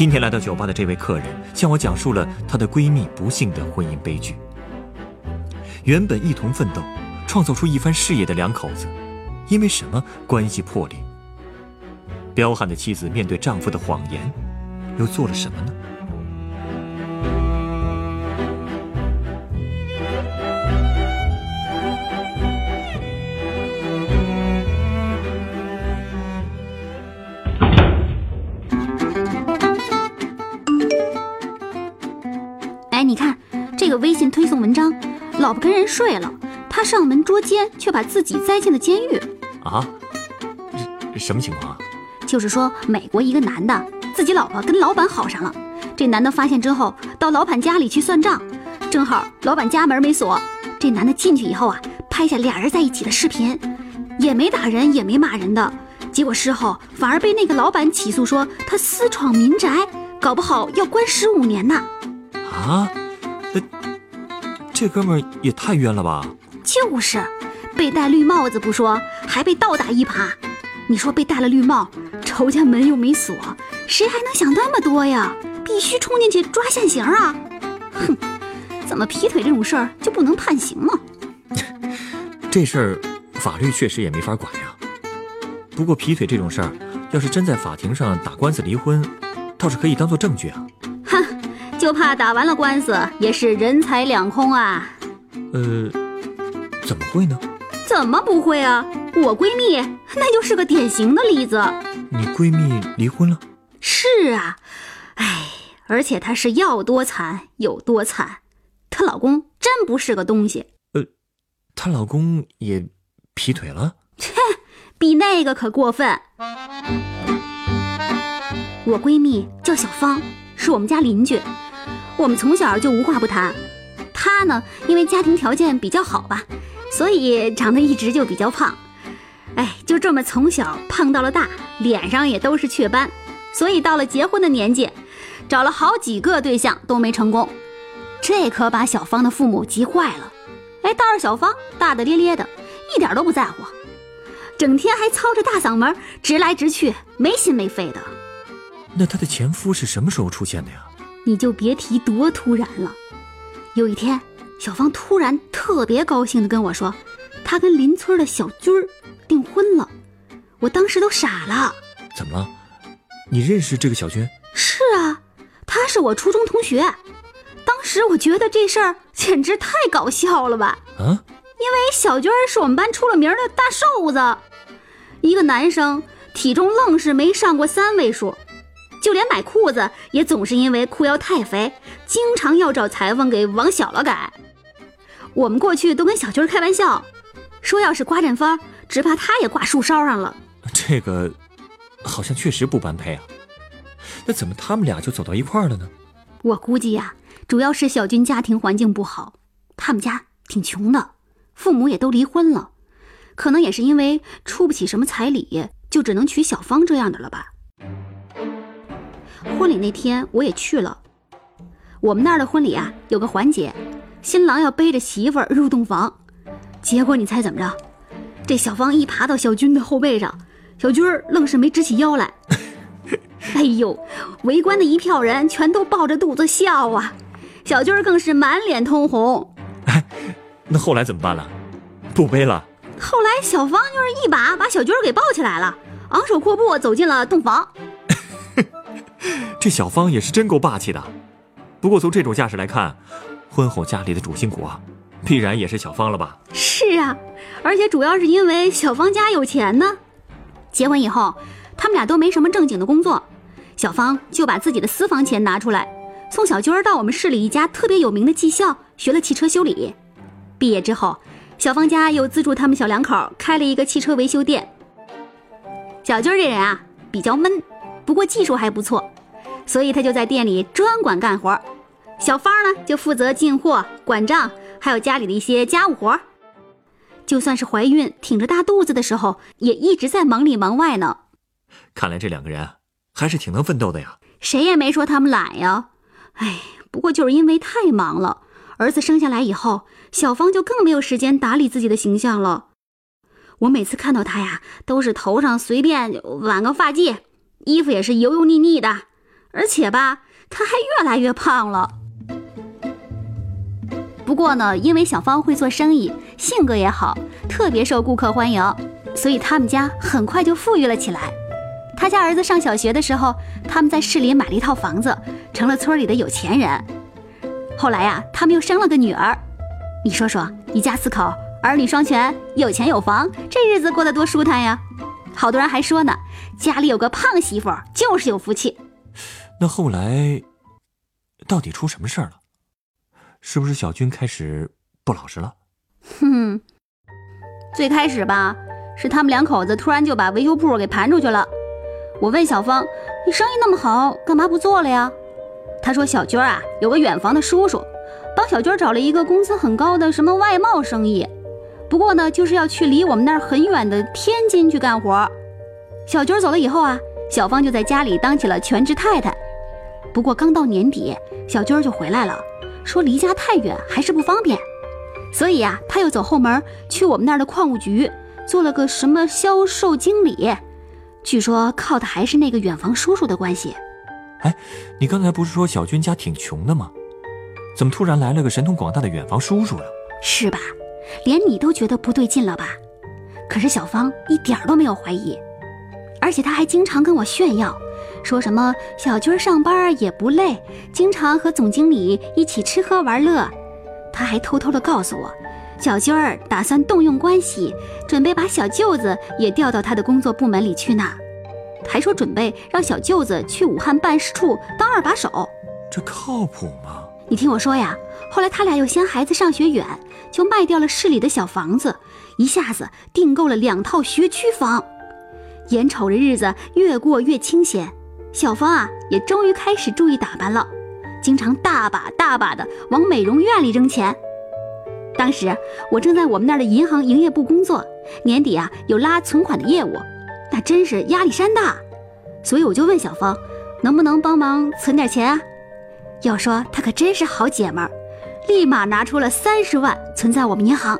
今天来到酒吧的这位客人向我讲述了她的闺蜜不幸的婚姻悲剧。原本一同奋斗、创造出一番事业的两口子，因为什么关系破裂？彪悍的妻子面对丈夫的谎言，又做了什么呢？睡了，他上门捉奸，却把自己栽进了监狱。啊？什么情况啊？就是说，美国一个男的自己老婆跟老板好上了，这男的发现之后，到老板家里去算账，正好老板家门没锁，这男的进去以后啊，拍下俩人在一起的视频，也没打人，也没骂人的，结果事后反而被那个老板起诉说他私闯民宅，搞不好要关十五年呢。啊？这这哥们儿也太冤了吧！就是，被戴绿帽子不说，还被倒打一耙。你说被戴了绿帽，仇家门又没锁，谁还能想那么多呀？必须冲进去抓现行啊！哼，怎么劈腿这种事儿就不能判刑吗？这事儿法律确实也没法管呀。不过劈腿这种事儿，要是真在法庭上打官司离婚，倒是可以当做证据啊。哼，就怕打完了官司也是人财两空啊！呃，怎么会呢？怎么不会啊？我闺蜜那就是个典型的例子。你闺蜜离婚了？是啊，哎，而且她是要多惨有多惨，她老公真不是个东西，呃她老公也劈腿了？切比那个可过分。我闺蜜叫小芳，是我们家邻居，我们从小就无话不谈。她呢，因为家庭条件比较好吧，所以长得一直就比较胖。哎，就这么从小胖到了大，脸上也都是雀斑，所以到了结婚的年纪，找了好几个对象都没成功。这可把小芳的父母急坏了。哎，倒是小芳大大咧咧的，一点都不在乎，整天还操着大嗓门直来直去，没心没肺的。那她的前夫是什么时候出现的呀？你就别提多突然了。有一天，小芳突然特别高兴地跟我说，她跟邻村的小军儿订婚了。我当时都傻了。怎么了？你认识这个小军？是啊，他是我初中同学。当时我觉得这事儿简直太搞笑了吧，啊？因为小军儿是我们班出了名的大瘦子，一个男生体重愣是没上过三位数，就连买裤子也总是因为裤腰太肥，经常要找裁缝给往小了改。我们过去都跟小军开玩笑，说要是刮阵风，只怕他也挂树梢上了。这个好像确实不般配啊。那怎么他们俩就走到一块儿了呢？我估计呀、主要是小军家庭环境不好，他们家挺穷的，父母也都离婚了，可能也是因为出不起什么彩礼，就只能娶小芳这样的了吧。婚礼那天我也去了，我们那儿的婚礼啊有个环节，新郎要背着媳妇儿入洞房，结果你猜怎么着？这小芳一爬到小军的后背上，小军儿愣是没直起腰来。哎呦，围观的一票人全都抱着肚子笑啊，小军儿更是满脸通红。哎 那后来怎么办了？不背了？后来小芳就是一把把小军儿给抱起来了，昂首阔步走进了洞房。这小芳也是真够霸气的。不过从这种架势来看，婚后家里的主心骨啊，必然也是小芳了吧？是啊，而且主要是因为小芳家有钱呢。结婚以后，他们俩都没什么正经的工作，小芳就把自己的私房钱拿出来，送小军儿到我们市里一家特别有名的技校学了汽车修理。毕业之后，小芳家又资助他们小两口开了一个汽车维修店。小军儿这人啊，比较闷，不过技术还不错，所以他就在店里专管干活。小芳呢，就负责进货、管账，还有家里的一些家务活。就算是怀孕、挺着大肚子的时候，也一直在忙里忙外呢。看来这两个人还是挺能奋斗的呀。谁也没说他们懒呀。哎，不过就是因为太忙了，儿子生下来以后，小芳就更没有时间打理自己的形象了。我每次看到她呀，都是头上随便挽个发髻，衣服也是油油腻腻的，而且吧，她还越来越胖了。不过呢，因为小芳会做生意，性格也好，特别受顾客欢迎，所以他们家很快就富裕了起来。他家儿子上小学的时候，他们在市里买了一套房子，成了村里的有钱人。后来呀，他们又生了个女儿。你说说，一家四口，儿女双全，有钱有房，这日子过得多舒坦呀！好多人还说呢，家里有个胖媳妇就是有福气。那后来，到底出什么事儿了？是不是小军开始不老实了？哼，最开始吧，是他们两口子突然就把维修铺给盘出去了。我问小芳：“你生意那么好，干嘛不做了呀？”她说：“小军啊，有个远房的叔叔，帮小军找了一个工资很高的什么外贸生意，不过呢，就是要去离我们那儿很远的天津去干活。”小军走了以后啊，小芳就在家里当起了全职太太。不过刚到年底，小军就回来了。说离家太远还是不方便，所以啊，他又走后门去我们那儿的矿务局做了个什么销售经理。据说靠的还是那个远房叔叔的关系。哎，你刚才不是说小军家挺穷的吗？怎么突然来了个神通广大的远房叔叔了？是吧？连你都觉得不对劲了吧？可是小芳一点都没有怀疑，而且他还经常跟我炫耀。说什么小军上班也不累，经常和总经理一起吃喝玩乐。他还偷偷的告诉我，小军儿打算动用关系，准备把小舅子也调到他的工作部门里去呢。还说准备让小舅子去武汉办事处当二把手。这靠谱吗？你听我说呀，后来他俩又嫌孩子上学远，就卖掉了市里的小房子，一下子订购了两套学区房。眼瞅着日子越过越清闲。小芳啊，也终于开始注意打扮了，经常大把大把的往美容院里扔钱。当时我正在我们那儿的银行营业部工作，年底啊有拉存款的业务，那真是压力山大，所以我就问小芳，能不能帮忙存点钱啊？要说她可真是好姐们儿，立马拿出了三十万存在我们银行，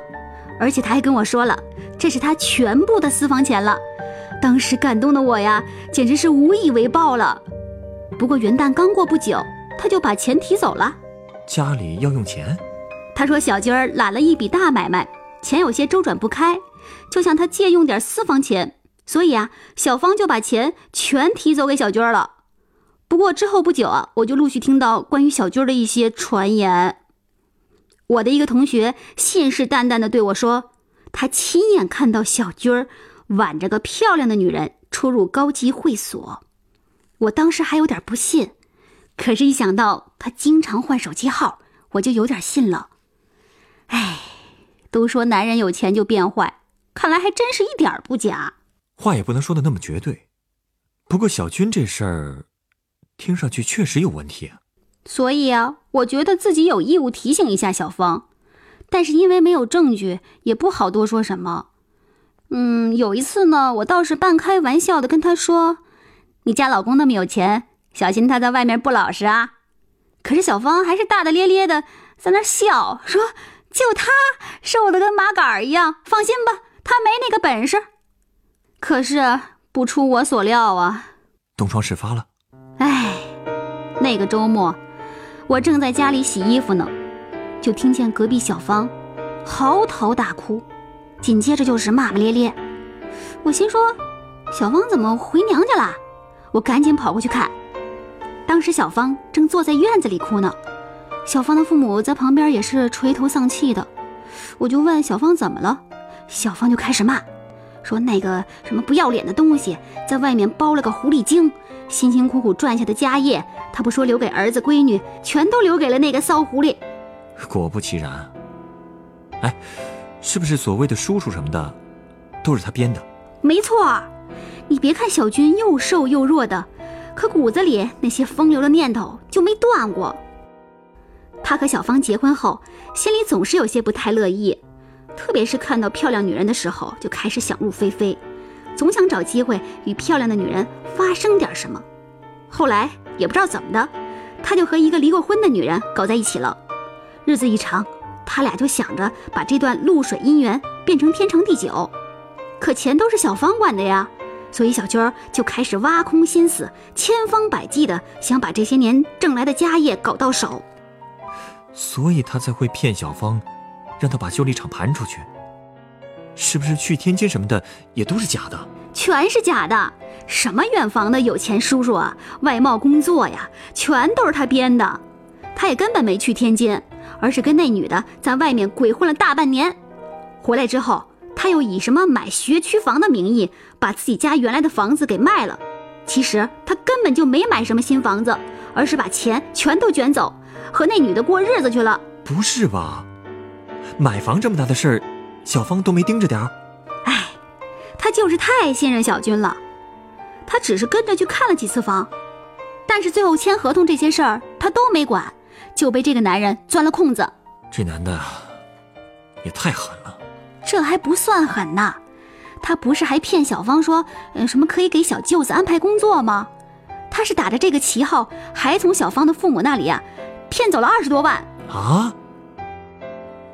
而且她还跟我说了，这是她全部的私房钱了。当时感动的我呀，简直是无以为报了。不过元旦刚过不久，他就把钱提走了。家里要用钱，他说小军儿揽了一笔大买卖，钱有些周转不开，就向他借用点私房钱。所以啊，小芳就把钱全提走给小军儿了。不过之后不久啊，我就陆续听到关于小军儿的一些传言。我的一个同学信誓旦旦地对我说，他亲眼看到小军儿。挽着个漂亮的女人出入高级会所，我当时还有点不信，可是，一想到他经常换手机号，我就有点信了。哎，都说男人有钱就变坏，看来还真是一点不假。话也不能说的那么绝对，不过小军这事儿，听上去确实有问题啊。所以啊，我觉得自己有义务提醒一下小芳，但是因为没有证据，也不好多说什么。嗯，有一次呢，我倒是半开玩笑的跟他说：“你家老公那么有钱，小心他在外面不老实啊。”可是小芳还是大大咧咧的在那笑，说：“就他瘦的跟麻杆儿一样，放心吧，他没那个本事。”可是不出我所料啊，东窗事发了。哎，那个周末，我正在家里洗衣服呢，就听见隔壁小芳嚎啕大哭。紧接着就是骂骂咧咧，我心说，小芳怎么回娘家了？我赶紧跑过去看，当时小芳正坐在院子里哭呢，小芳的父母在旁边也是垂头丧气的。我就问小芳怎么了，小芳就开始骂，说那个什么不要脸的东西，在外面包了个狐狸精，辛辛苦苦赚下的家业，他不说留给儿子闺女，全都留给了那个骚狐狸。果不其然，哎。是不是所谓的叔叔什么的，都是他编的？没错，你别看小军又瘦又弱的，可骨子里那些风流的念头就没断过。他和小芳结婚后，心里总是有些不太乐意，特别是看到漂亮女人的时候，就开始想入非非，总想找机会与漂亮的女人发生点什么。后来也不知道怎么的，他就和一个离过婚的女人搞在一起了。日子一长，他俩就想着把这段露水姻缘变成天长地久。可钱都是小芳管的呀，所以小军儿就开始挖空心思，千方百计的想把这些年挣来的家业搞到手。所以他才会骗小芳，让她把修理厂盘出去。是不是去天津什么的也都是假的？全是假的，什么远房的有钱叔叔啊，外贸工作呀，全都是他编的。他也根本没去天津，而是跟那女的在外面鬼混了大半年。回来之后，他又以什么买学区房的名义，把自己家原来的房子给卖了。其实他根本就没买什么新房子，而是把钱全都卷走，和那女的过日子去了。不是吧？买房这么大的事儿，小芳都没盯着点儿。哎，他就是太信任小军了。他只是跟着去看了几次房，但是最后签合同这些事儿他都没管，就被这个男人钻了空子。这男的也太狠了。这还不算狠呢，他不是还骗小芳说，嗯，什么可以给小舅子安排工作吗？他是打着这个旗号，还从小芳的父母那里啊，骗走了二十多万。啊！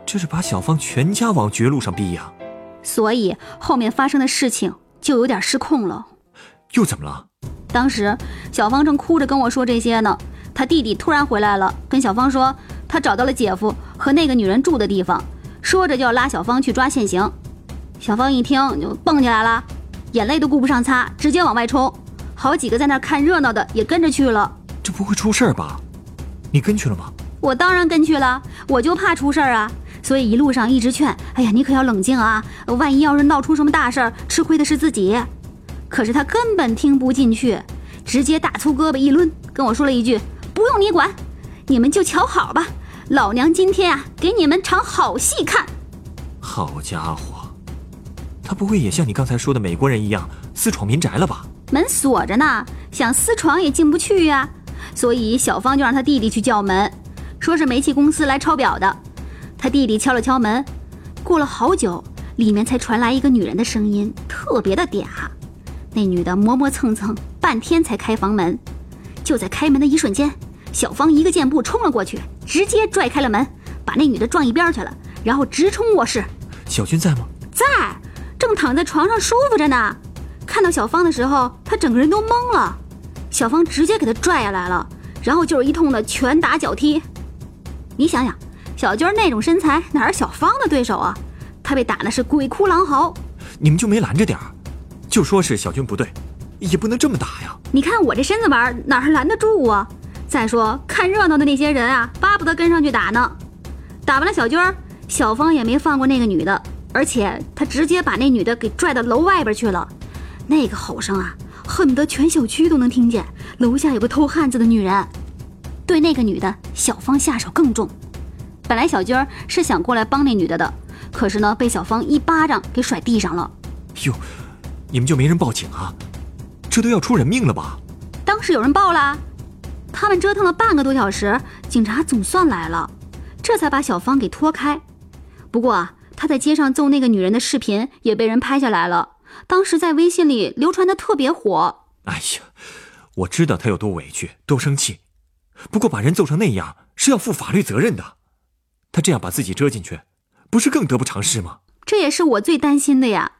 这是把小芳全家往绝路上逼呀！所以后面发生的事情就有点失控了。又怎么了？当时小芳正哭着跟我说这些呢，她弟弟突然回来了，跟小芳说他找到了姐夫和那个女人住的地方，说着就要拉小芳去抓现行。小芳一听就蹦起来了，眼泪都顾不上擦，直接往外冲。好几个在那儿看热闹的也跟着去了。这不会出事儿吧？你跟去了吗？我当然跟去了，我就怕出事儿啊，所以一路上一直劝，哎呀，你可要冷静啊，万一要是闹出什么大事儿，吃亏的是自己。可是他根本听不进去，直接大粗胳膊一抡，跟我说了一句：“不用你管，你们就瞧好吧，老娘今天啊，给你们场好戏看。”好家伙，他不会也像你刚才说的美国人一样私闯民宅了吧？门锁着呢，想私闯也进不去呀。所以小芳就让他弟弟去叫门，说是煤气公司来抄表的。他弟弟敲了敲门，过了好久，里面才传来一个女人的声音，特别的嗲。那女的磨磨蹭蹭，半天才开房门。就在开门的一瞬间，小芳一个箭步冲了过去，直接拽开了门，把那女的撞一边去了，然后直冲卧室。小军在吗？在，正躺在床上舒服着呢。看到小芳的时候，他整个人都懵了。小芳直接给他拽下来了，然后就是一通的拳打脚踢。你想想，小军那种身材哪是小芳的对手啊？他被打的是鬼哭狼嚎。你们就没拦着点儿？就说是小军不对，也不能这么打呀。你看我这身子板哪是拦得住啊？再说看热闹的那些人啊，巴不得跟上去打呢。打完了小军儿，小芳也没放过那个女的，而且他直接把那女的给拽到楼外边去了。那个吼声啊，恨不得全小区都能听见。楼下有个偷汉子的女人，对那个女的，小芳下手更重。本来小军儿是想过来帮那女的的，可是呢，被小芳一巴掌给甩地上了。哟，你们就没人报警啊？这都要出人命了吧？当时有人报啦，他们折腾了半个多小时，警察总算来了，这才把小芳给拖开。不过啊，他在街上揍那个女人的视频也被人拍下来了，当时在微信里流传的特别火。哎呀，我知道他有多委屈、多生气，不过把人揍成那样是要负法律责任的。他这样把自己遮进去，不是更得不偿失吗？这也是我最担心的呀。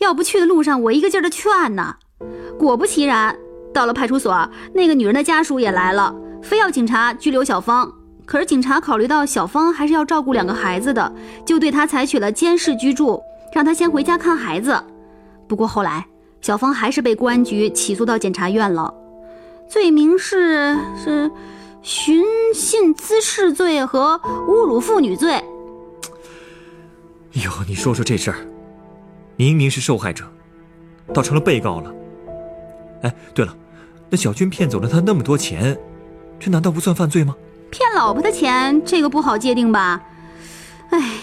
要不去的路上，我一个劲儿的劝呢。果不其然，到了派出所，那个女人的家属也来了，非要警察拘留小芳。可是警察考虑到小芳还是要照顾两个孩子的，就对她采取了监视居住，让她先回家看孩子。不过后来，小芳还是被公安局起诉到检察院了，罪名是是寻衅滋事罪和侮辱妇女罪。哟，你说说这事儿，明明是受害者，倒成了被告了。哎，对了，那小军骗走了他那么多钱，这难道不算犯罪吗？骗老婆的钱，这个不好界定吧？哎，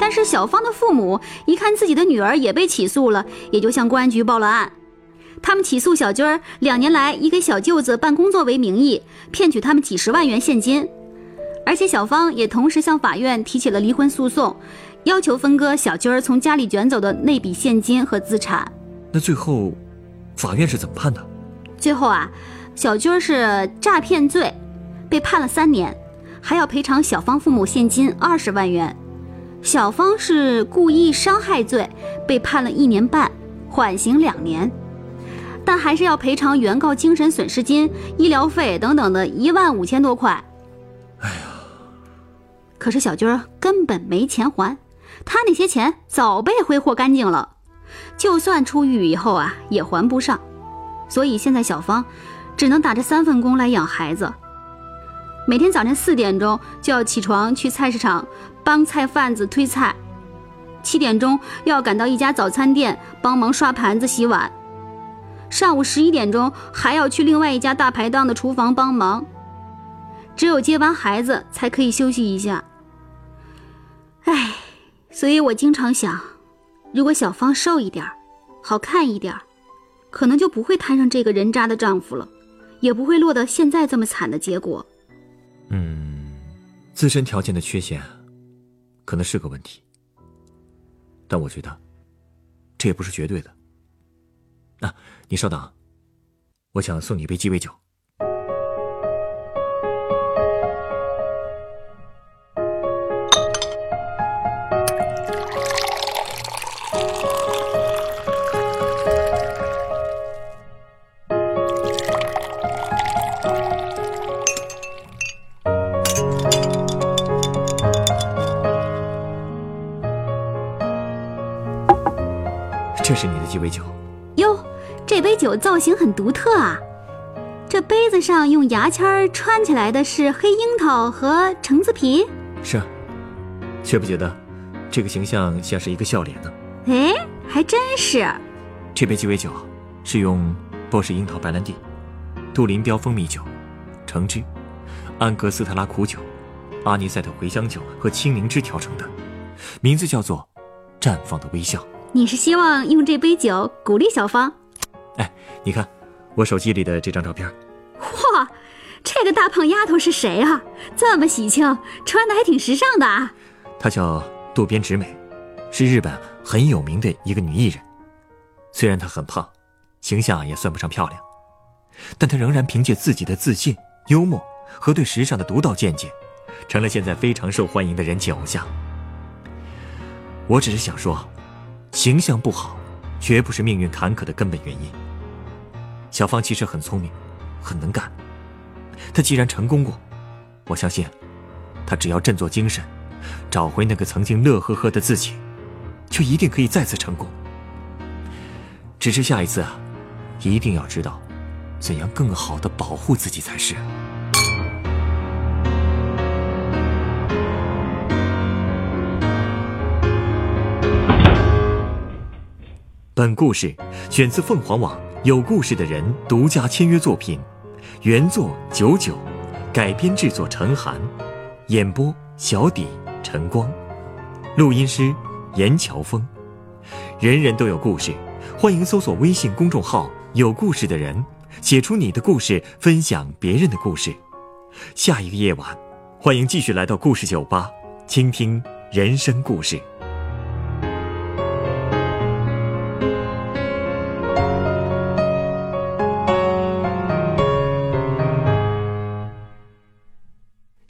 但是小芳的父母一看自己的女儿也被起诉了，也就向公安局报了案。他们起诉小军儿两年来以给小舅子办工作为名义，骗取他们几十万元现金，而且小芳也同时向法院提起了离婚诉讼，要求分割小军儿从家里卷走的那笔现金和资产。那最后，法院是怎么判的？最后啊，小军是诈骗罪，被判了三年，还要赔偿小芳父母现金二十万元；小芳是故意伤害罪，被判了一年半，缓刑两年。但还是要赔偿原告精神损失金、医疗费等等的一万五千多块。哎呀，可是小军根本没钱还，他那些钱早被挥霍干净了，就算出狱以后啊，也还不上。所以现在小芳只能打着三份工来养孩子，每天早晨四点钟就要起床去菜市场帮菜贩子推菜，七点钟又要赶到一家早餐店帮忙刷盘子、洗碗。上午十一点钟还要去另外一家大排档的厨房帮忙，只有接完孩子才可以休息一下。唉，所以我经常想，如果小芳瘦一点好看一点可能就不会摊上这个人渣的丈夫了，也不会落到现在这么惨的结果。嗯，自身条件的缺陷，可能是个问题，但我觉得，这也不是绝对的。啊。你稍等，我想送你一杯鸡尾酒。这是你的鸡尾酒。哟这杯酒造型很独特啊，这杯子上用牙签穿起来的是黑樱桃和橙子皮。是啊，觉不觉得这个形象像是一个笑脸呢？哎，还真是。这杯鸡尾酒是用波士樱桃白兰地、杜林标蜂蜜酒、橙汁、安格斯特拉苦酒、阿尼塞特茴香酒和青柠汁调成的，名字叫做“绽放的微笑”。你是希望用这杯酒鼓励小芳？哎，你看，我手机里的这张照片。哇，这个大胖丫头是谁啊？这么喜庆，穿的还挺时尚的啊。她叫渡边直美，是日本很有名的一个女艺人。虽然她很胖，形象也算不上漂亮，但她仍然凭借自己的自信、幽默和对时尚的独到见解，成了现在非常受欢迎的人气偶像。我只是想说，形象不好，绝不是命运坎坷的根本原因。小芳其实很聪明，很能干。她既然成功过，我相信，她只要振作精神，找回那个曾经乐呵呵的自己，就一定可以再次成功。只是下一次啊，一定要知道，怎样更好的保护自己才是。本故事选自凤凰网。有故事的人独家签约作品，原作九九，改编制作陈寒，演播小底晨光，录音师严乔峰。人人都有故事，欢迎搜索微信公众号“有故事的人”，写出你的故事，分享别人的故事。下一个夜晚，欢迎继续来到故事酒吧，倾听人生故事。